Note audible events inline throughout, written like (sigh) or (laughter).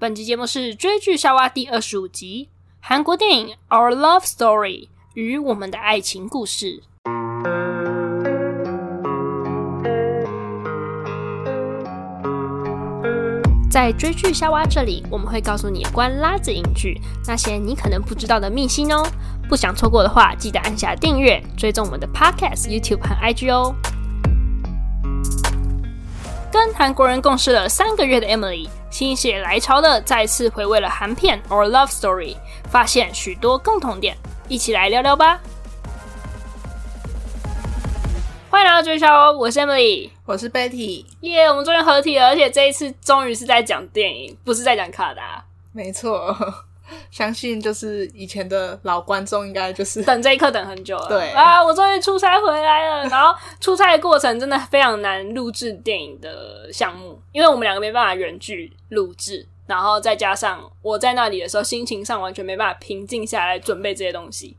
本集节目是追剧夏娃第二十五集，韩国电影《Our Love Story》与我们的爱情故事。在追剧夏娃这里，我们会告诉你有关拉子影剧那些你可能不知道的秘辛哦。不想错过的话，记得按下订阅，追踪我们的 Podcast、YouTube 和 IG 哦。跟韩国人共事了三个月的 Emily，心血来潮的再次回味了韩片《Our Love Story》，发现许多共同点，一起来聊聊吧。欢迎来到追剧夏娃，我是 Emily，我是 Betty，耶！Yeah, 我们终于合体了，而且这一次终于是在讲电影，不是在讲卡达。没错。(laughs) 相信就是以前的老观众应该就是等这一刻等很久了。对啊，我终于出差回来了。然后出差的过程真的非常难录制电影的项目，因为我们两个没办法远距录制，然后再加上我在那里的时候心情上完全没办法平静下来准备这些东西，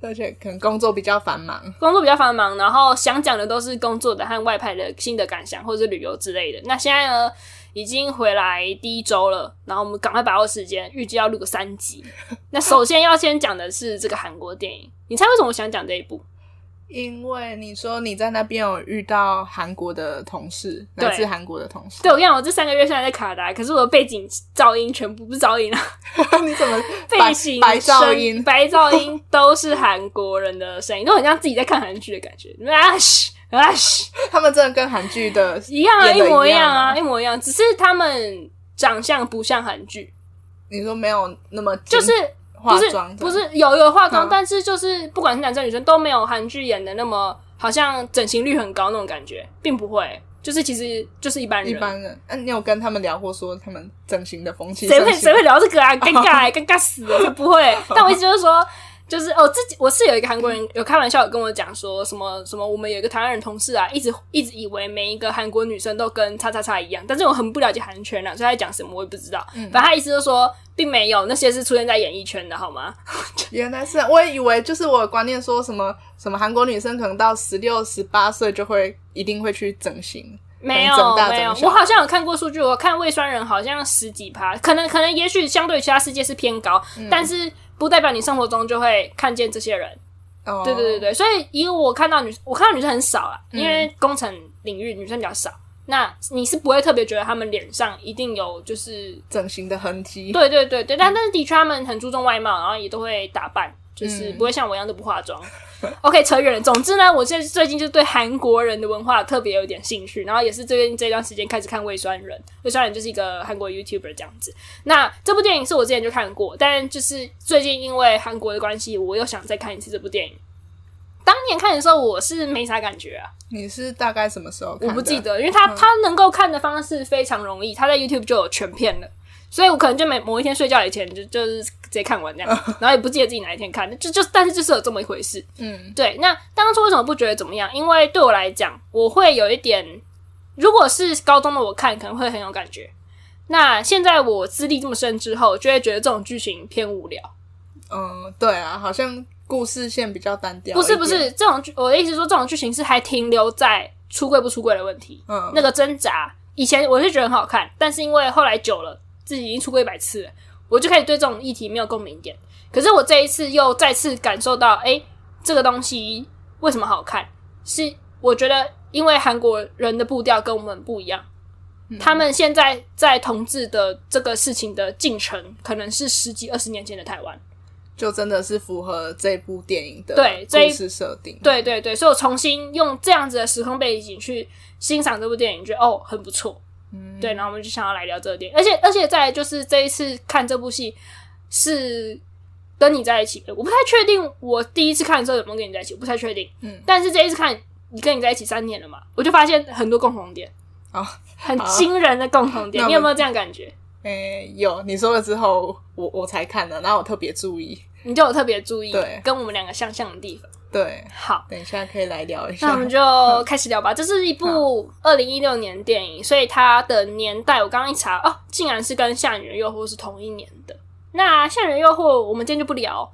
而且可能工作比较繁忙，工作比较繁忙，然后想讲的都是工作的和外派的新的感想或者是旅游之类的。那现在呢？已经回来第一周了，然后我们赶快把握时间，预计要录个三集。(laughs) 那首先要先讲的是这个韩国电影，你猜为什么我想讲这一部？因为你说你在那边有遇到韩国的同事，来自韩国的同事。对，我跟你讲，我这三个月虽然在卡达，可是我的背景噪音全部不是噪音啊，(laughs) 你怎么 (laughs) 背景白噪音？白噪音都是韩国人的声音，都很像自己在看韩剧的感觉。啊嘘啊 (laughs) 嘘，他们真的跟韩剧的一样啊，一模一样啊，一模一样，只是他们长相不像韩剧。你说没有那么就是。化不是不是有有化妆，嗯、但是就是不管是男生女生都没有韩剧演的那么好像整形率很高那种感觉，并不会，就是其实就是一般人。一般人，那、啊、你有跟他们聊过说他们整形的风气？谁会谁会聊这个啊？尴尬，尴尬死了，(laughs) 就不会。但我意思就是说。(laughs) 就是哦，自己我是有一个韩国人有开玩笑有跟我讲说什么什么，我们有一个台湾人同事啊，一直一直以为每一个韩国女生都跟叉叉叉一样，但是我很不了解韩圈啊，所以他在讲什么我也不知道。嗯，反正他意思就是说，并没有那些是出现在演艺圈的好吗？(laughs) 原来是，我也以为就是我的观念说什么什么韩国女生可能到十六十八岁就会一定会去整形，没有没有，我好像有看过数据，我看胃酸人好像十几趴，可能可能也许相对其他世界是偏高，嗯、但是。不代表你生活中就会看见这些人，哦，oh. 对对对对，所以以我看到女，我看到女生很少啊，因为工程领域女生比较少。嗯、那你是不会特别觉得她们脸上一定有就是整形的痕迹？对对对对，但但是的确她们很注重外貌，然后也都会打扮。就是不会像我一样都不化妆。嗯、(laughs) OK，扯远了。总之呢，我现在最近就对韩国人的文化特别有点兴趣，然后也是最近这段时间开始看胃酸人。胃酸人就是一个韩国 YouTuber 这样子。那这部电影是我之前就看过，但就是最近因为韩国的关系，我又想再看一次这部电影。当年看的时候，我是没啥感觉啊。你是大概什么时候看？我不记得，因为他他能够看的方式非常容易，他在 YouTube 就有全片了。所以我可能就每某一天睡觉以前就就是直接看完这样，然后也不记得自己哪一天看，就就但是就是有这么一回事。嗯，对。那当初为什么不觉得怎么样？因为对我来讲，我会有一点，如果是高中的我看，可能会很有感觉。那现在我资历这么深之后，就会觉得这种剧情偏无聊。嗯，对啊，好像故事线比较单调。不是不是，这种剧我的意思是说，这种剧情是还停留在出柜不出柜的问题。嗯，那个挣扎，以前我是觉得很好看，但是因为后来久了。自己已经出过一百次了，我就开始对这种议题没有共鸣点。可是我这一次又再次感受到，哎，这个东西为什么好看？是我觉得，因为韩国人的步调跟我们不一样，嗯、他们现在在同志的这个事情的进程，可能是十几二十年前的台湾，就真的是符合这部电影的对故事设定。对对对，所以我重新用这样子的时空背景去欣赏这部电影，觉得哦，很不错。嗯，对，然后我们就想要来聊这个电影，而且而且再就是这一次看这部戏是跟你在一起的，我不太确定我第一次看的时候有没有跟你在一起，我不太确定。嗯，但是这一次看你跟你在一起三年了嘛，我就发现很多共同点哦，(laughs) 很惊人的共同点，你有没有这样感觉？诶，有，你说了之后，我我才看的，然后我特别注意，你就有特别注意，对，跟我们两个相像的地方。对，好，等一下可以来聊一下。那我们就开始聊吧。这是一部二零一六年电影，所以它的年代我刚刚一查，哦，竟然是跟《夏女的诱惑》是同一年的。那《夏女的诱惑》我们今天就不聊，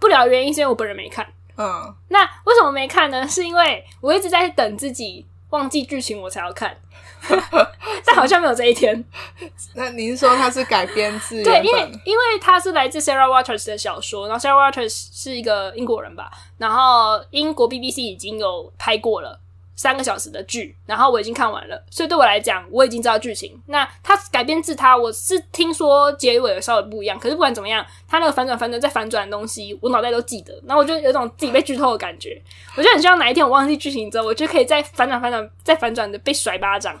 不聊原因是因为我本人没看。嗯，那为什么没看呢？是因为我一直在等自己忘记剧情我才要看，(laughs) 但好像没有这一天。(laughs) 那您说它是改编自对，因为因为它是来自 Sarah Waters 的小说，然后 Sarah Waters 是一个英国人吧，然后英国 BBC 已经有拍过了。三个小时的剧，然后我已经看完了，所以对我来讲，我已经知道剧情。那它改编自它，我是听说结尾有稍微不一样，可是不管怎么样，它那个反转、反转再反转的东西，我脑袋都记得。然后我就有种自己被剧透的感觉，我就很希望哪一天我忘记剧情之后，我就可以再反转、反转、再反转的被甩巴掌。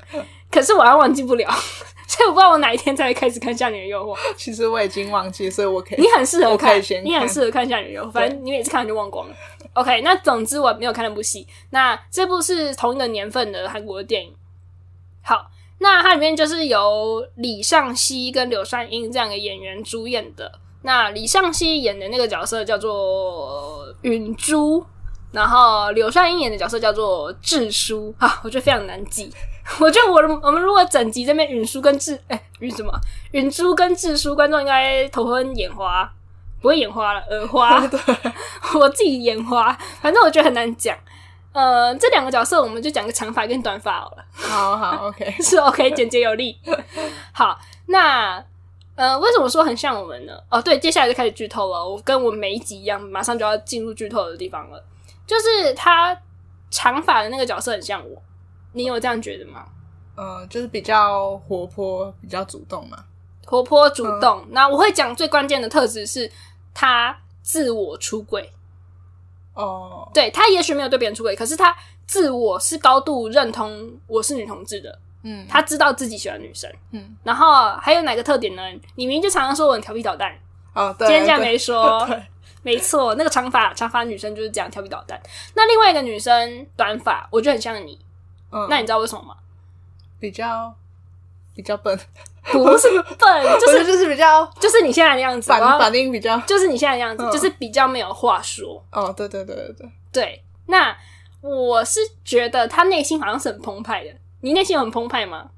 可是我还忘记不了，(laughs) 所以我不知道我哪一天才会开始看《夏女的诱惑》。其实我已经忘记，所以我可以。你很适合看，看你很适合看《夏女的诱惑》，反正你每次看完就忘光了。OK，那总之我没有看那部戏。那这部是同一个年份的韩国的电影。好，那它里面就是由李尚熙跟柳善英这样的演员主演的。那李尚熙演的那个角色叫做允珠，然后柳善英演的角色叫做智书。啊，我觉得非常难记。我觉得我我们如果整集这边允书跟智哎允什么允珠跟智书，观众应该头昏眼花。不会眼花了，耳花。(laughs) 对 (laughs) 我自己眼花，反正我觉得很难讲。呃，这两个角色，我们就讲个长发跟短发好了。好好，(laughs) OK，是 OK，简洁有力。好，那呃，为什么说很像我们呢？哦，对，接下来就开始剧透了。我跟我每一集一样，马上就要进入剧透的地方了。就是他长发的那个角色很像我，你有这样觉得吗？呃，就是比较活泼，比较主动嘛。活泼主动。嗯、那我会讲最关键的特质是。他自我出轨哦，oh. 对，他也许没有对别人出轨，可是他自我是高度认同我是女同志的，嗯，他知道自己喜欢女生，嗯，然后还有哪个特点呢？你明明就常常说我很调皮捣蛋，哦，对，今天这样没说，没错，那个长发长发女生就是这样调皮捣蛋。那另外一个女生短发，我觉得很像你，嗯，那你知道为什么吗？比较比较笨。不是笨，(laughs) 就是就是比较，就是你现在的样子，反反应比较，就是你现在的样子，就是比较没有话说。哦，对对对对对。对，那我是觉得他内心好像是很澎湃的。你内心有很澎湃吗？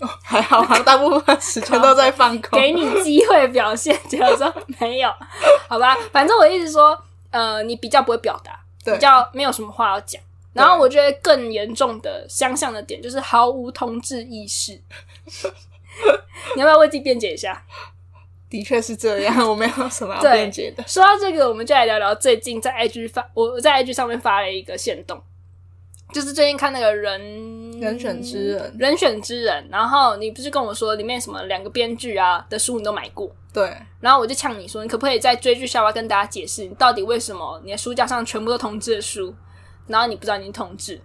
哦，还好，好像大部分时间都在放空。给你机会表现，结果说没有，好吧。反正我一直说，呃，你比较不会表达，比较没有什么话要讲。然后我觉得更严重的相像的点就是毫无同志意识。(laughs) 你要不要为自己辩解一下？的确是这样，我没有什么要辩解的。说到这个，我们就来聊聊最近在 IG 发，我在 IG 上面发了一个线动，就是最近看那个人人选之人，人选之人。然后你不是跟我说里面什么两个编剧啊的书你都买过？对。然后我就呛你说，你可不可以在追剧下巴跟大家解释，你到底为什么你的书架上全部都同志的书，然后你不知道你是同志？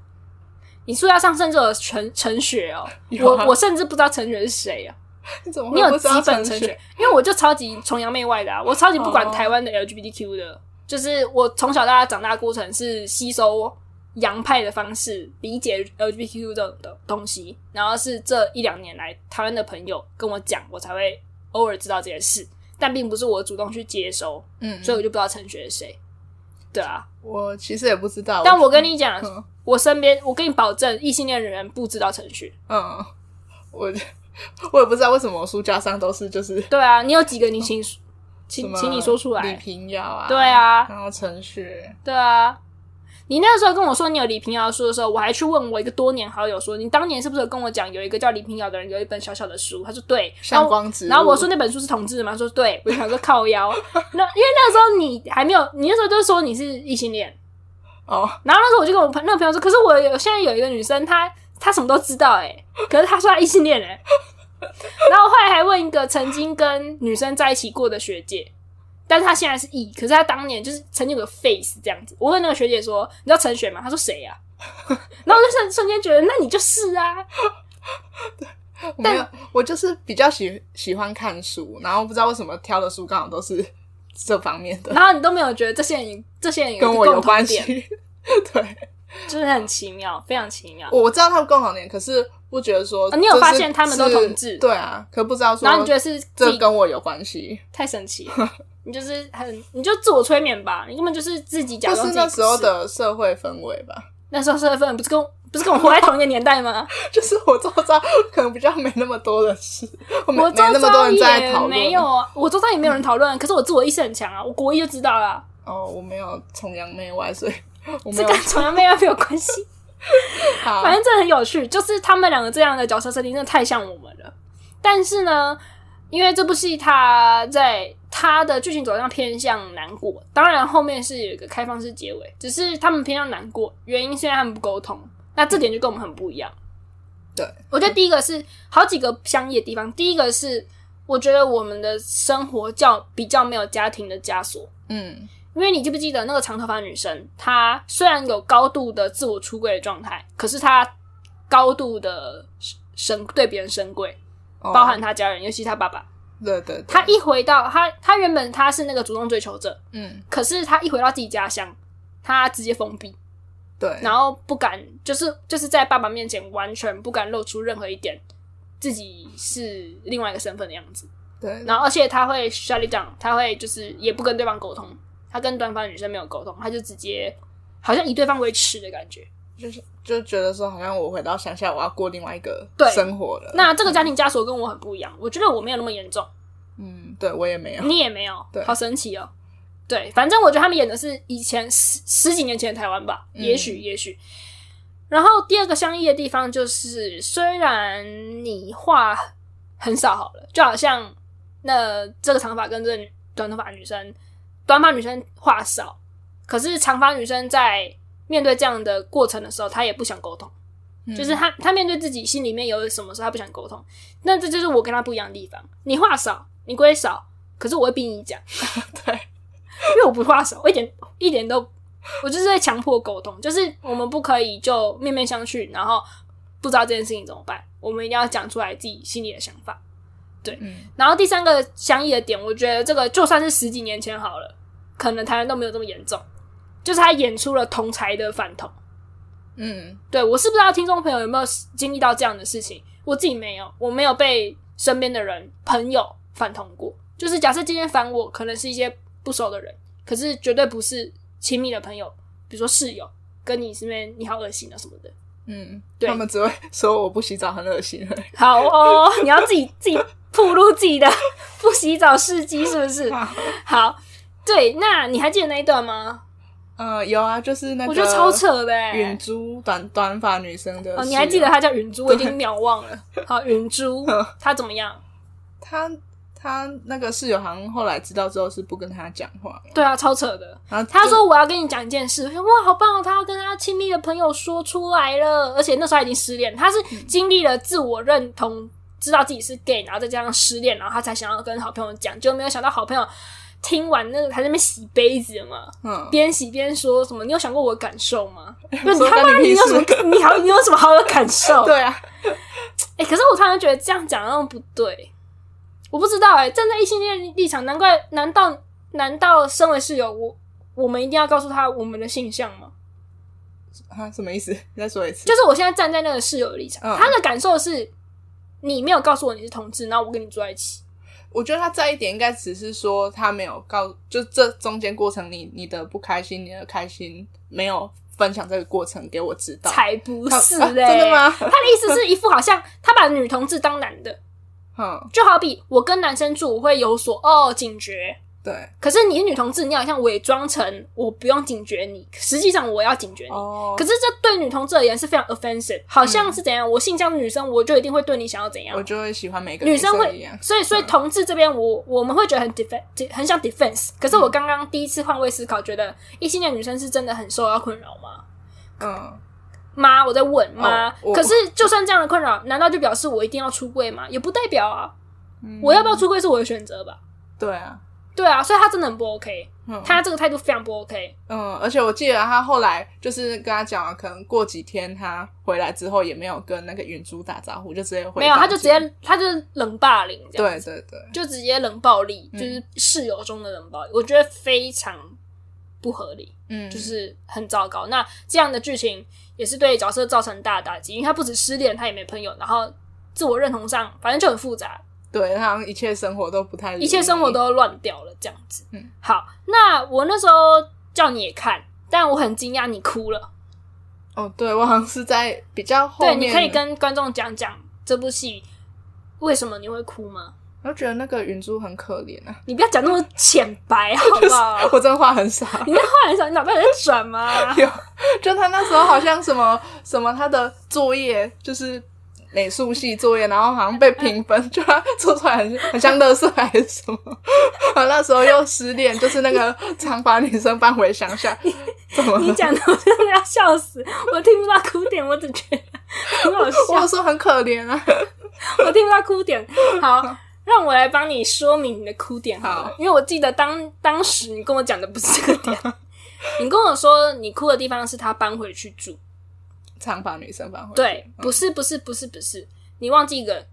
你书架上甚至有陈陈雪哦，我我甚至不知道陈雪是谁啊？(laughs) 你怎么你有几本陈雪？因为我就超级崇洋媚外的啊，我超级不管台湾的 LGBTQ 的，就是我从小到大长大的过程是吸收洋派的方式理解 LGBTQ 这种的东西，然后是这一两年来台湾的朋友跟我讲，我才会偶尔知道这件事，但并不是我主动去接收，嗯，所以我就不知道陈雪是谁。对啊，我其实也不知道，但我跟你讲。我身边，我跟你保证，异性恋的人不知道程序。嗯，我 (laughs) 我也不知道为什么书架上都是就是。对啊，你有几个你请，请请你说出来。李平遥啊。对啊。然后程序。对啊。你那个时候跟我说你有李平遥的书的时候，我还去问我一个多年好友说，你当年是不是有跟我讲有一个叫李平遥的人有一本小小的书？他说对。向光子。然后我说那本书是同志的吗？他说对。我就想说靠腰。那因为那个时候你还没有，你那时候就是说你是异性恋。哦，oh. 然后那时候我就跟我朋那个朋友说，可是我有现在有一个女生，她她什么都知道哎，可是她说她异性恋哎，然后后来还问一个曾经跟女生在一起过的学姐，但是他现在是 E，，可是他当年就是曾经有个 face 这样子。我问那个学姐说，你知道陈雪吗？她说谁呀？(laughs) 然后我就瞬瞬间觉得，那你就是啊。对，我没有，但我就是比较喜喜欢看书，然后不知道为什么挑的书刚好都是。这方面的，然后你都没有觉得这些人，这些人跟我有关系，(laughs) 对，(laughs) 就是很奇妙，非常奇妙。我知道他们共同点，可是不觉得说，你有发现他们都同志，对啊，可不知道说，然后你觉得是这跟我有关系，太神奇了，你就是很，你就自我催眠吧，你根本就是自己假装。是那时候的社会氛围吧，那时候社会氛围不是跟。不是跟我活在同一个年代吗？(laughs) 就是我周遭可能比较没那么多的事，我没，我周遭没那么多人在讨论。没有啊，我周遭也没有人讨论。嗯、可是我自我意识很强啊，我国一就知道了。哦，我没有崇洋媚外，所以我这跟崇洋媚外没有关系。(laughs) 反正这很有趣，就是他们两个这样的角色设定真的太像我们了。但是呢，因为这部戏它在它的剧情走向偏向难过，当然后面是有一个开放式结尾，只是他们偏向难过，原因是因为他们不沟通。那这点就跟我们很不一样。对，我觉得第一个是好几个相异的地方。第一个是我觉得我们的生活较比较没有家庭的枷锁。嗯。因为你记不记得那个长头发女生，她虽然有高度的自我出柜的状态，可是她高度的神对别人神柜，哦、包含他家人，尤其他爸爸。对对对。她一回到他，他原本他是那个主动追求者，嗯，可是他一回到自己家乡，他直接封闭，对，然后不敢，就是就是在爸爸面前完全不敢露出任何一点自己是另外一个身份的样子。对，然后而且他会 shut it down，他会就是也不跟对方沟通。他跟对方女生没有沟通，他就直接好像以对方为耻的感觉，就是就觉得说，好像我回到乡下，我要过另外一个生活了。那这个家庭枷锁跟我很不一样，我觉得我没有那么严重。嗯，对我也没有，你也没有，对，好神奇哦。对，反正我觉得他们演的是以前十十几年前的台湾吧，嗯、也许也许。然后第二个相异的地方就是，虽然你话很少好了，就好像那这个长发跟这个短头发女生。短发女生话少，可是长发女生在面对这样的过程的时候，他也不想沟通，嗯、就是他他面对自己心里面有什么时候她不想沟通，那这就是我跟他不一样的地方。你话少，你归少，可是我会逼你讲，(laughs) 对，因为我不话少，我一点一点都，我就是在强迫沟通，就是我们不可以就面面相觑，然后不知道这件事情怎么办，我们一定要讲出来自己心里的想法。对，嗯，然后第三个相异的点，我觉得这个就算是十几年前好了，可能台湾都没有这么严重，就是他演出了同才的反同。嗯，对，我是不知道听众朋友有没有经历到这样的事情，我自己没有，我没有被身边的人朋友反同过。就是假设今天反我，可能是一些不熟的人，可是绝对不是亲密的朋友，比如说室友，跟你身边你好恶心啊什么的。嗯，对，他们只会说我不洗澡很恶心。好哦，你要自己 (laughs) 自己。暴露自己的 (laughs) 不洗澡事迹是不是？(laughs) 好，对，那你还记得那一段吗？呃，有啊，就是那个，我觉得超扯的，云珠短短发女生的。哦，你还记得她叫云珠？我已经秒忘了。(laughs) 好，云珠，(laughs) 她怎么样？她她那个室友好像后来知道之后是不跟她讲话。对啊，超扯的。然后她说我要跟你讲一件事，哇，好棒哦！她要跟她亲密的朋友说出来了，而且那时候他已经失恋，她是经历了自我认同。知道自己是 gay，然后再加上失恋，然后她才想要跟好朋友讲，就没有想到好朋友听完那个还在那边洗杯子嘛，嗯，边洗边说什么？你有想过我的感受吗？(laughs) 不是你他妈，你有什么？你好，你有什么好的感受？(laughs) 对啊，哎、(laughs) 欸，可是我突然觉得这样讲那么不对，我不知道哎、欸，站在异性恋立场，难怪？难道难道身为室友，我我们一定要告诉他我们的性向吗？啊，什么意思？你再说一次。就是我现在站在那个室友的立场，嗯、他的感受是。你没有告诉我你是同志，然后我跟你住在一起。我觉得他在一点应该只是说他没有告，就这中间过程你你的不开心，你的开心没有分享这个过程给我知道。才不是嘞、啊！真的吗？(laughs) 他的意思是一副好像他把女同志当男的，(laughs) 嗯，就好比我跟男生住，我会有所哦警觉。对，可是你是女同志，你好像伪装成我不用警觉你，实际上我要警觉你。哦，可是这对女同志而言是非常 offensive，好像是怎样？嗯、我性向的女生，我就一定会对你想要怎样？我就会喜欢每个女生，会，所以所以同志这边，我我们会觉得很 defense，很想 defense。可是我刚刚第一次换位思考，觉得异性恋女生是真的很受到困扰吗？嗯，妈，我在问妈。哦、可是就算这样的困扰，难道就表示我一定要出柜吗？也不代表啊。嗯、我要不要出柜是我的选择吧？对啊。对啊，所以他真的很不 OK，嗯，他这个态度非常不 OK。嗯，而且我记得他后来就是跟他讲了，可能过几天他回来之后也没有跟那个允珠打招呼，就直接回。没有，他就直接他就冷霸凌这样子，对对对，就直接冷暴力，就是室友中的冷暴力，嗯，我觉得非常不合理，嗯，就是很糟糕。那这样的剧情也是对角色造成大的打击，因为他不止失恋，他也没朋友，然后自我认同上反正就很复杂。对，他好像一切生活都不太，一切生活都乱掉了，这样子。嗯，好，那我那时候叫你也看，但我很惊讶你哭了。哦，对，我好像是在比较后面。对，你可以跟观众讲讲这部戏为什么你会哭吗？我觉得那个云珠很可怜啊！你不要讲那么浅白 (laughs) 好不好？我真的话很少。你那话很少，你脑袋有在转吗？(laughs) 有，就他那时候好像什么什么，他的作业就是美术系作业，然后好像被评分，就他做出来很 (laughs) 很像乐色还是什么。然后那时候又失恋，就是那个长发女生搬回乡下。(laughs) 怎么？你讲的我真的要笑死！我听不到哭点，我只觉得很好笑。我说很可怜啊，(laughs) 我听不到哭点。好。让我来帮你说明你的哭点好，好，因为我记得当当时你跟我讲的不是这个点，你跟我说你哭的地方是他搬回去住，长发女生搬回去，对，不是不是不是不是，你忘记一个，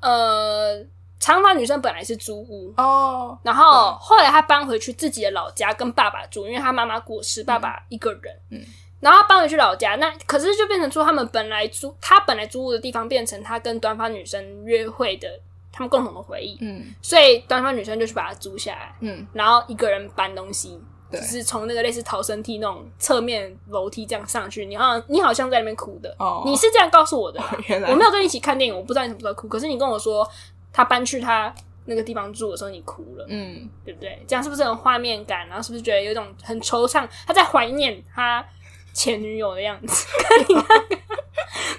呃，长发女生本来是租屋哦，然后后来她搬回去自己的老家跟爸爸住，因为她妈妈过世，爸爸一个人，嗯，然后她搬回去老家，那可是就变成说他们本来租她本来租屋的地方变成她跟短发女生约会的。他们共同的回忆，嗯，所以短发女生就去把它租下来，嗯，然后一个人搬东西，对，就是从那个类似逃生梯那种侧面楼梯这样上去。你好像你好像在那边哭的，哦，你是这样告诉我的，原来我没有跟你一起看电影，我不知道你什么时候哭。可是你跟我说他搬去他那个地方住的时候，你哭了，嗯，对不对？这样是不是很画面感？然后是不是觉得有一种很惆怅？他在怀念他前女友的样子，(laughs) 看你那个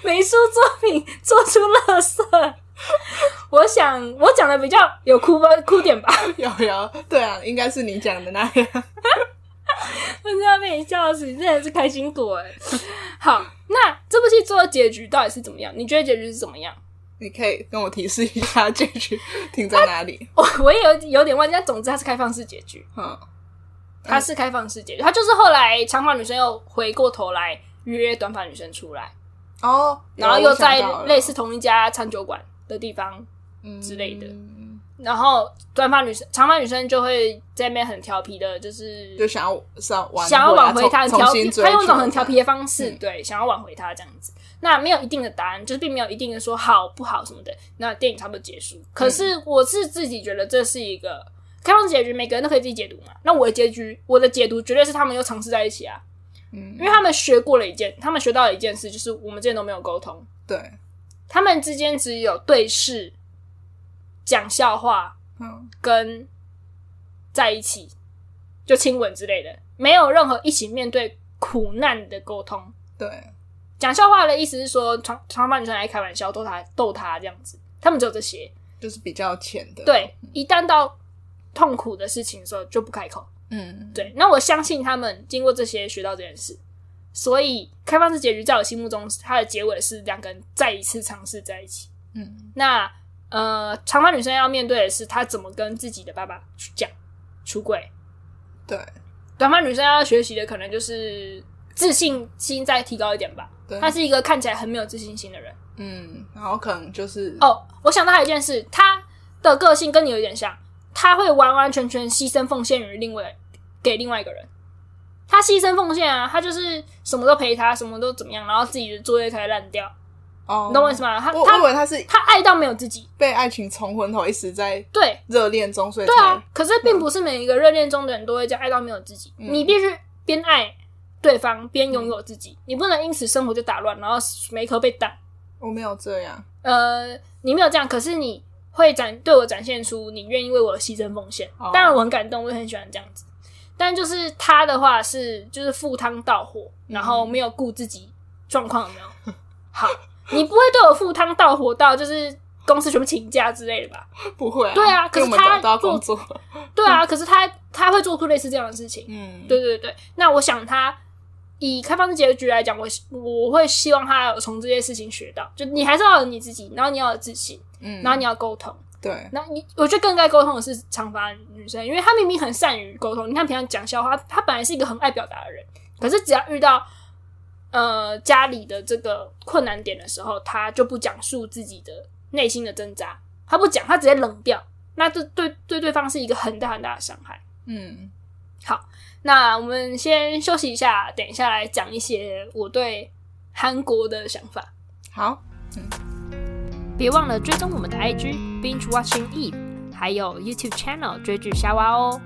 美术作品做出垃圾。(laughs) 我想我讲的比较有哭吧，哭点吧？(laughs) 有有，对啊，应该是你讲的那样。(laughs) 我真的要被你笑死，你真的是开心果哎！好，那这部戏做的结局到底是怎么样？你觉得结局是怎么样？你可以跟我提示一下结局停在哪里？我我也有有点忘记，但总之它是开放式结局。嗯，它是开放式结局，它就是后来长发女生又回过头来约短发女生出来哦，然后又在类似同一家餐酒馆。的地方之类的，嗯、然后短发女生、长发女生就会在那边很调皮的，就是就想要想想要挽回他，很调皮，他用一种很调皮的方式，嗯、对，想要挽回他这样子。那没有一定的答案，就是并没有一定的说好不好什么的。那电影差不多结束，可是我是自己觉得这是一个开放结局，每个人都可以自己解读嘛。那我的结局，我的解读绝对是他们又尝试在一起啊，嗯，因为他们学过了一件，他们学到了一件事，就是我们之前都没有沟通，对。他们之间只有对视、讲笑话，嗯，跟在一起就亲吻之类的，没有任何一起面对苦难的沟通。对，讲笑话的意思是说，长长发女生来开玩笑逗他逗他这样子，他们只有这些，就是比较浅的。对，一旦到痛苦的事情的时候就不开口。嗯，对。那我相信他们经过这些学到这件事。所以，开放式结局在我心目中，它的结尾是两个人再一次尝试在一起。嗯，那呃，长发女生要面对的是她怎么跟自己的爸爸去讲出轨。对，短发女生要学习的可能就是自信心再提高一点吧。对，她是一个看起来很没有自信心的人。嗯，然后可能就是哦，我想到还有一件事，她的个性跟你有点像，她会完完全全牺牲奉献于另外给另外一个人。他牺牲奉献啊，他就是什么都陪他，什么都怎么样，然后自己的作业才烂掉。哦，你懂我意思吗？他他以为他是他爱到没有自己，被爱情冲昏头，一直在对热恋中，所以对啊。可是并不是每一个热恋中的人都会这样爱到没有自己。嗯、你必须边爱对方边拥有自己，嗯、你不能因此生活就打乱，然后每一刻被打。我没有这样，呃，你没有这样，可是你会展对我展现出你愿意为我牺牲奉献。哦、当然我很感动，我也很喜欢这样子。但就是他的话是，就是赴汤蹈火，然后没有顾自己状况有没有？(laughs) 好，你不会对我赴汤蹈火到就是公司全部请假之类的吧？不会啊。对啊，可是他做工作。(laughs) 对啊，可是他他会做出类似这样的事情。嗯，对对对。那我想他以开放式结局来讲，我我会希望他有从这些事情学到，就你还是要有你自己，然后你要有自信，嗯，然后你要沟通。对，那你我觉得更该沟通的是长发女生，因为她明明很善于沟通。你看平常讲笑话，她本来是一个很爱表达的人，可是只要遇到呃家里的这个困难点的时候，她就不讲述自己的内心的挣扎，她不讲，她直接冷掉，那这对对对对方是一个很大很大的伤害。嗯，好，那我们先休息一下，等一下来讲一些我对韩国的想法。好，嗯。别忘了追踪我们的 IG Binge Watching Eve，还有 YouTube Channel 追剧夏娃哦。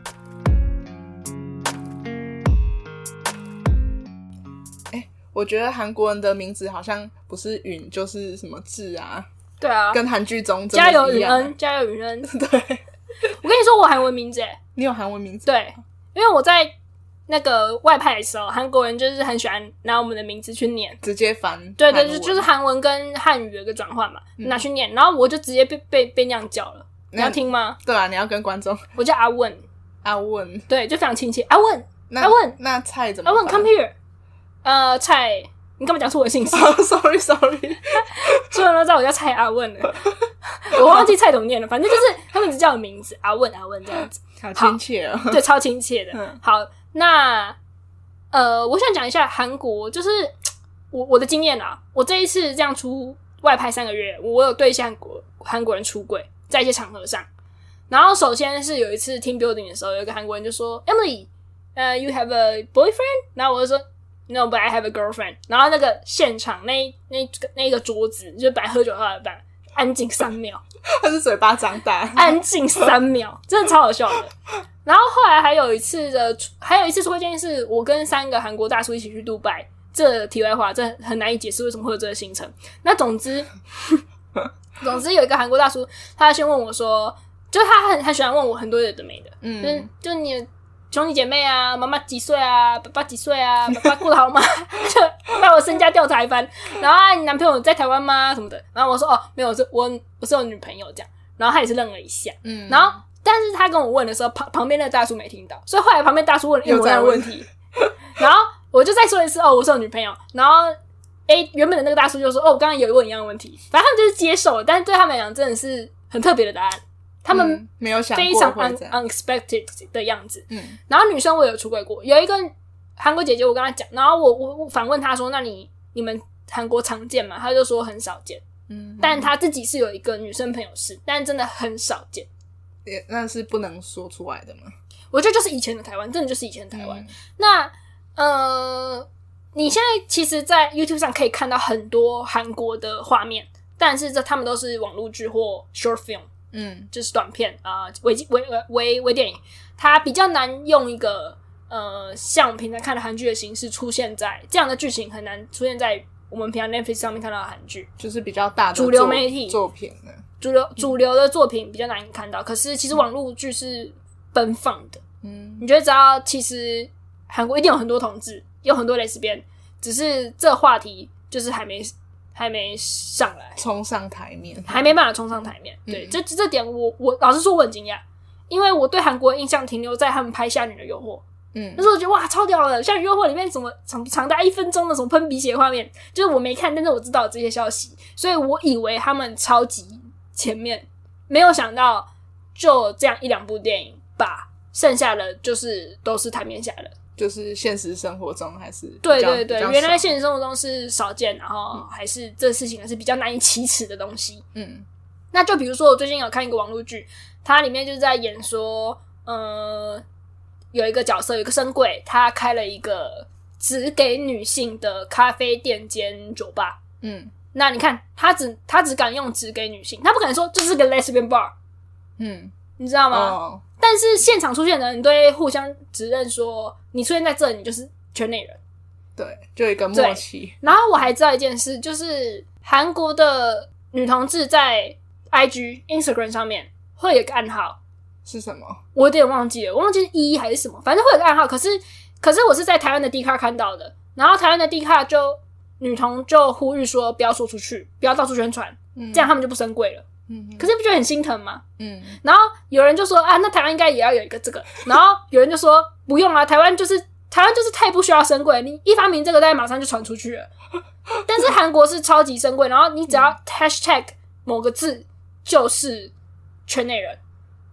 哎，我觉得韩国人的名字好像不是允就是什么智啊？对啊，跟韩剧中加油允恩，加油允恩。(laughs) 对，我跟你说，我韩文名字，你有韩文名字？对，因为我在那个外派的时候，韩国人就是很喜欢拿我们的名字去念，直接翻。对对，就就是韩文跟汉语的一个转换嘛，拿去念，然后我就直接被被被那样叫了。你要听吗？对啊，你要跟观众。我叫阿问，阿问，对，就非常亲切。阿问，阿问，那菜怎么？阿问，come here。呃，菜，你干嘛讲出我的姓氏？(laughs) Sorry，Sorry，(laughs) 所有人都知道我叫蔡阿问了，(laughs) 我忘记蔡怎么念了。反正就是他们只叫我名字，阿问，阿问这样子，好亲切哦。对，超亲切的。嗯好，那呃，我想讲一下韩国，就是我我的经验啊。我这一次这样出外派三个月，我有对一些韩国韩国人出轨，在一些场合上。然后首先是有一次 team building 的时候，有一个韩国人就说：“Emily，呃，you have a boyfriend？” 然后我就说。No, but I have a girlfriend。然后那个现场那那那个桌子就摆喝酒的话，摆，安静三秒。他是嘴巴张大，安静三秒，真的超好笑的。然后后来还有一次的，还有一次出柜经验是我跟三个韩国大叔一起去杜拜。这题外话，这很难以解释为什么会有这个行程。那总之，(laughs) 总之有一个韩国大叔，他先问我说，就他很很喜欢问我很多有的没的，嗯，就是就你。兄弟姐妹啊，妈妈几岁啊？爸爸几岁啊？爸爸过得好吗？(laughs) 就把我身家调查一番。然后啊，你男朋友在台湾吗？什么的。然后我说哦，没有，我是我我是有女朋友这样。然后他也是愣了一下，嗯。然后，但是他跟我问的时候，旁旁边那个大叔没听到，所以后来旁边大叔问了一模一样的问题。(laughs) 然后我就再说一次哦，我是有女朋友。然后诶，原本的那个大叔就说哦，我刚刚有问一样的问题。反正他们就是接受了，但是对他们来讲真的是很特别的答案。他们没有想非常 un unexpected 的样子，嗯，然后女生我有出轨过，有一个韩国姐姐，我跟她讲，然后我我我反问她说：“那你你们韩国常见吗？”她就说很少见，嗯，但她自己是有一个女生朋友是，但真的很少见，也那是不能说出来的吗？我觉得就是以前的台湾，真的就是以前的台湾。嗯、那呃，你现在其实，在 YouTube 上可以看到很多韩国的画面，但是这他们都是网络剧或 short film。嗯，就是短片啊，微微微微电影，它比较难用一个呃，像我们平常看的韩剧的形式出现在这样的剧情，很难出现在我们平常 Netflix 上面看到的韩剧，就是比较大的主流媒体作品呢。主流主流的作品比较难看到，嗯、可是其实网络剧是奔放的。嗯，你觉得只要其实韩国一定有很多同志，有很多蕾丝边，只是这话题就是还没。还没上来，冲上台面，还没办法冲上台面。嗯、对，这这点我我老实说我很惊讶，因为我对韩国的印象停留在他们拍《夏女的诱惑》，嗯，那时候我觉得哇超屌的，《夏女诱惑》里面什么长长达一分钟的什么喷鼻血画面，就是我没看，但是我知道这些消息，所以我以为他们超级前面，没有想到就这样一两部电影，把剩下的就是都是台面下的。就是现实生活中还是对对对，原来现实生活中是少见，然后还是、嗯、这事情还是比较难以启齿的东西。嗯，那就比如说我最近有看一个网络剧，它里面就是在演说，呃，有一个角色，有一个深柜，他开了一个只给女性的咖啡店兼酒吧。嗯，那你看他只他只敢用只给女性，他不敢说这是个 lesbian bar。嗯，你知道吗？哦但是现场出现的人都会互相指认说，你出现在这里，你就是圈内人。对，就一个默契。然后我还知道一件事，就是韩国的女同志在 IG、Instagram 上面会有个暗号，是什么？我有点忘记了，我忘记是一还是什么，反正会有个暗号。可是，可是我是在台湾的 D 卡看到的，然后台湾的 D 卡就女童就呼吁说，不要说出去，不要到处宣传，嗯、这样他们就不升贵了。嗯，可是不觉得很心疼吗？嗯，然后有人就说啊，那台湾应该也要有一个这个，然后有人就说不用啊，台湾就是台湾就是太不需要深柜，你一发明这个，大家马上就传出去了。(laughs) 但是韩国是超级深柜，然后你只要 hashtag 某个字就是圈内人。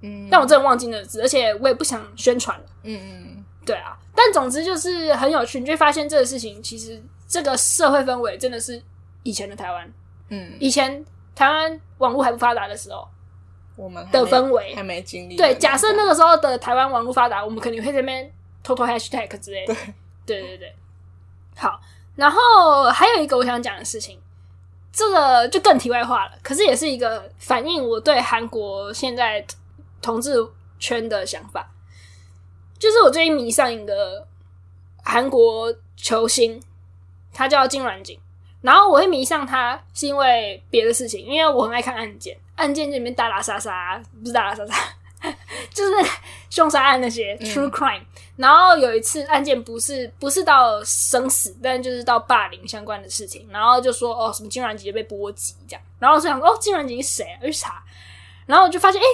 嗯，但我真的忘记那个字，而且我也不想宣传了。嗯嗯，对啊，但总之就是很有趣，你就会发现这个事情其实这个社会氛围真的是以前的台湾。嗯，以前。台湾网络还不发达的时候，我们的氛围还没经历。对，假设那个时候的台湾网络发达，我们肯定会在那边偷偷 hashtag 之类的。对，对对对。好，然后还有一个我想讲的事情，这个就更题外话了，可是也是一个反映我对韩国现在同志圈的想法，就是我最近迷上一个韩国球星，他叫金软景。然后我会迷上他是因为别的事情，因为我很爱看案件，案件里面打打杀杀，不是打打杀杀，(laughs) 就是凶杀案那些、嗯、true crime。然后有一次案件不是不是到生死，但就是到霸凌相关的事情，然后就说哦什么金软吉被波及这样，然后我就想说哦金软吉是谁啊？我去查，然后我就发现哎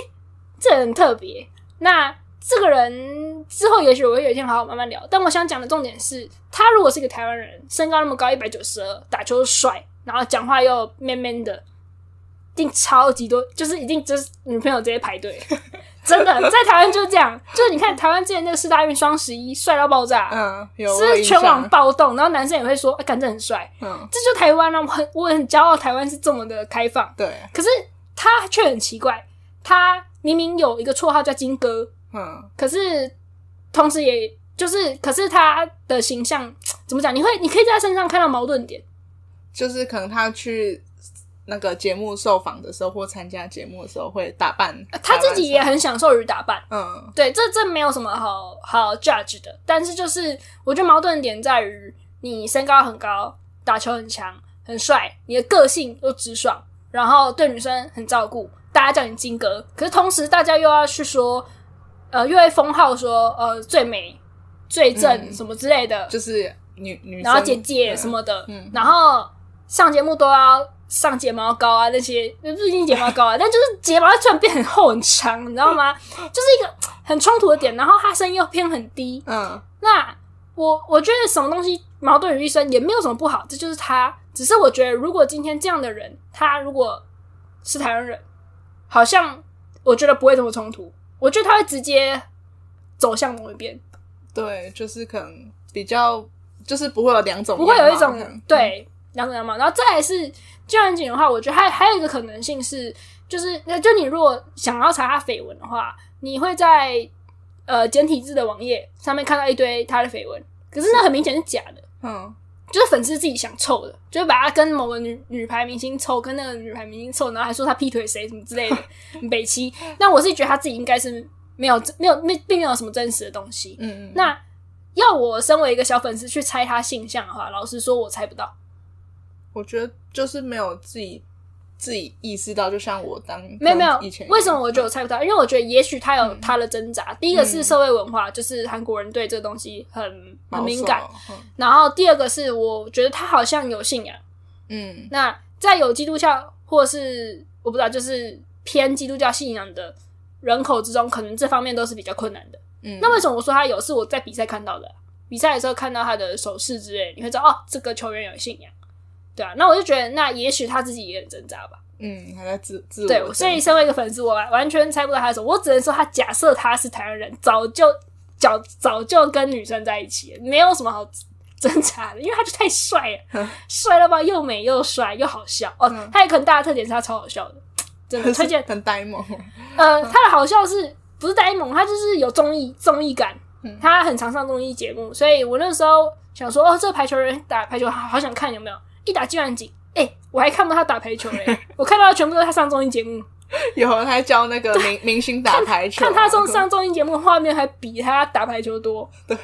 这人很特别，那。这个人之后也许我会有一天好好慢慢聊，但我想讲的重点是，他如果是一个台湾人，身高那么高一百九十二，打球帅，然后讲话又 man man 的，一定超级多，就是一定就是女朋友直接排队，(laughs) 真的在台湾就是这样，就是你看台湾之前那个四大运双十一帅到爆炸，嗯，有是全网暴动，然后男生也会说，哎、啊，感觉很帅，嗯，这就台湾啊，我很我很骄傲，台湾是这么的开放，对，可是他却很奇怪，他明明有一个绰号叫金哥。嗯，可是同时也就是，可是他的形象 (tsk) 怎么讲？你会，你可以在他身上看到矛盾点，就是可能他去那个节目受访的时候，或参加节目的时候会打扮，他自己也很享受于打扮。嗯，对，这这没有什么好好 judge 的。但是就是，我觉得矛盾点在于，你身高很高，打球很强，很帅，你的个性又直爽，然后对女生很照顾，大家叫你金哥。可是同时，大家又要去说。呃，又会封号说，呃，最美、最正什么之类的，嗯、就是女女，然后姐姐什么的，嗯，然后上节目都要上睫毛膏啊，那些不一定睫毛膏啊，(laughs) 但就是睫毛突然变很厚很长，你知道吗？(laughs) 就是一个很冲突的点。然后她声音又偏很低，嗯，那我我觉得什么东西矛盾于一身也没有什么不好，这就是她。只是我觉得，如果今天这样的人，他如果是台湾人，好像我觉得不会这么冲突。我觉得他会直接走向某一边，对，就是可能比较，就是不会有两种，不会有一种对两种样貌。然后再来是金软吉的话，我觉得还还有一个可能性是，就是那就你如果想要查他绯闻的话，你会在呃简体字的网页上面看到一堆他的绯闻，可是那很明显是假的，嗯。就是粉丝自己想凑的，就是把他跟某个女女排明星凑，跟那个女排明星凑，然后还说他劈腿谁什么之类的，北七。(laughs) 那我是觉得他自己应该是没有没有没并没有什么真实的东西。嗯嗯。那要我身为一个小粉丝去猜他性向的话，老实说，我猜不到。我觉得就是没有自己。自己意识到，就像我当没有没有，为什么我觉得我猜不到？因为我觉得也许他有他的挣扎。第一个是社会文化，就是韩国人对这个东西很很敏感。然后第二个是我觉得他好像有信仰。嗯，那在有基督教或是我不知道，就是偏基督教信仰的人口之中，可能这方面都是比较困难的。嗯，那为什么我说他有？是我在比赛看到的，比赛的时候看到他的手势之类，你会知道哦，这个球员有信仰。对啊，那我就觉得，那也许他自己也很挣扎吧。嗯，还在自自我对，所以身为一个粉丝，我完全猜不到他的什么。我只能说，他假设他是台湾人，早就早早就跟女生在一起了，没有什么好挣扎的，因为他就太帅了，帅了吧，又美又帅又好笑哦。嗯、他也可能大的特点是他超好笑的，真的推荐。很呆萌。呃，他的好笑是不是呆萌？他就是有综艺综艺感，他很常上综艺节目，所以我那时候想说，哦，这个排球人打排球好，好想看有没有。一打金软吉，哎、欸，我还看不到他打排球嘞、欸，(laughs) 我看到的全部都是他上综艺节目。(laughs) 有，他还教那个明明星打排球，看，看他上上综艺节目的画面还比他打排球多。对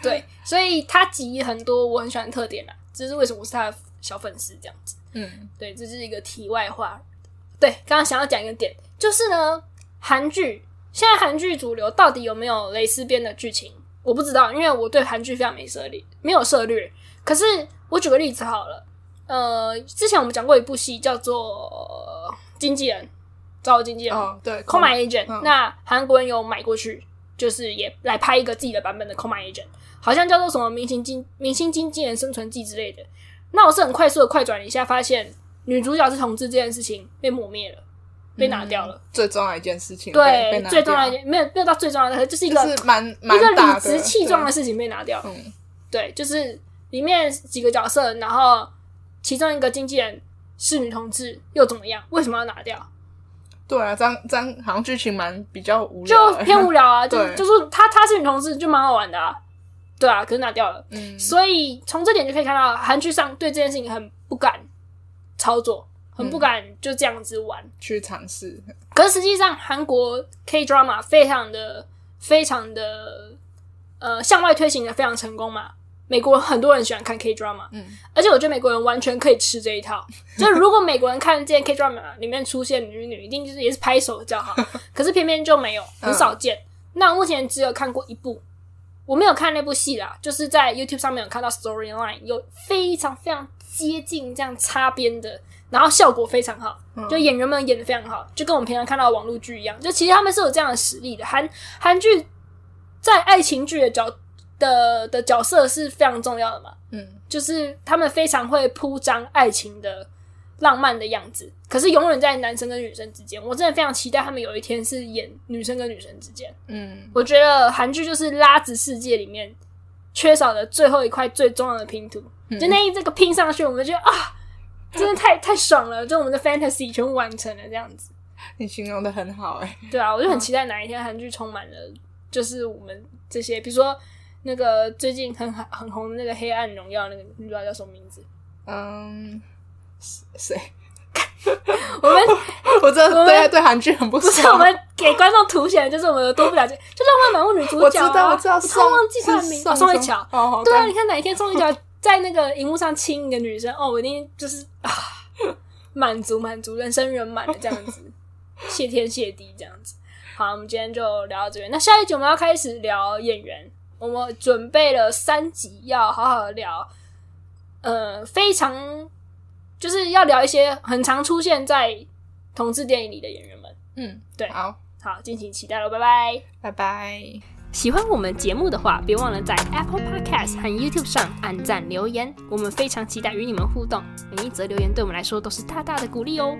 对，所以他集很多我很喜欢的特点啦，这是为什么我是他的小粉丝这样子。嗯，对，这是一个题外话。对，刚刚想要讲一个点，就是呢，韩剧现在韩剧主流到底有没有蕾丝边的剧情？我不知道，因为我对韩剧非常没涉猎，没有涉略。可是我举个例子好了。呃，之前我们讲过一部戏叫做《经纪人》，找我经纪人，哦、对，Call My Agent、嗯。那韩国人有买过去，就是也来拍一个自己的版本的《Call My Agent》，好像叫做什么明星经明星经纪人生存记之类的。那我是很快速的快转了一下，发现女主角是同志这件事情被抹灭了，被拿掉了。嗯、最重要的一件事情，对，最重要一件没有没有到最重要的，就是一个是蛮一个理直气壮的事情被拿掉。嗯，对，就是里面几个角色，然后。其中一个经纪人是女同志，又怎么样？为什么要拿掉？对啊，这样这样好像剧情蛮比较无聊，就偏无聊啊。就 (laughs) 就是她她是女同志，就蛮好玩的啊。对啊，可是拿掉了。嗯，所以从这点就可以看到，韩剧上对这件事情很不敢操作，很不敢就这样子玩、嗯、去尝试。可是实际上，韩国 K drama 非常的非常的呃向外推行的非常成功嘛。美国很多人喜欢看 K drama，嗯，而且我觉得美国人完全可以吃这一套。(laughs) 就如果美国人看见 K drama 里面出现女女，一定就是也是拍手叫好。(laughs) 可是偏偏就没有，很少见。嗯、那我目前只有看过一部，我没有看那部戏啦，就是在 YouTube 上面有看到 Storyline，有非常非常接近这样擦边的，然后效果非常好，就演员们演的非常好，就跟我们平常看到的网络剧一样。就其实他们是有这样的实力的。韩韩剧在爱情剧的角。的的角色是非常重要的嘛，嗯，就是他们非常会铺张爱情的浪漫的样子，可是永远在男生跟女生之间。我真的非常期待他们有一天是演女生跟女生之间。嗯，我觉得韩剧就是拉子世界里面缺少的最后一块最重要的拼图，嗯、就那一这个拼上去，我们就啊，真的太太爽了，就我们的 fantasy 全部完成了这样子。你形容的很好哎、欸，对啊，我就很期待哪一天韩剧充满了，就是我们这些，比如说。那个最近很很红的那个《黑暗荣耀》，那个你知道叫什么名字？嗯，谁？(laughs) 我们我真的对对韩剧很不熟。不是我们给观众凸显的就是我们有多不了解，就浪漫满屋女主角、啊。我知道，我知道，我忘记她的名字。宋慧乔。哦，对啊，你看哪一天宋慧乔在那个荧幕上亲一个女生，哦，我一定就是啊，满足满足，人生圆满的这样子，谢天谢地这样子。好，我们今天就聊到这边。那下一集我们要开始聊演员。我们准备了三集，要好好聊，呃，非常就是要聊一些很常出现在同志电影里的演员们。嗯，对，好，好，敬请期待喽，拜拜，拜拜。喜欢我们节目的话，别忘了在 Apple Podcast 和 YouTube 上按赞留言，我们非常期待与你们互动，每一则留言对我们来说都是大大的鼓励哦。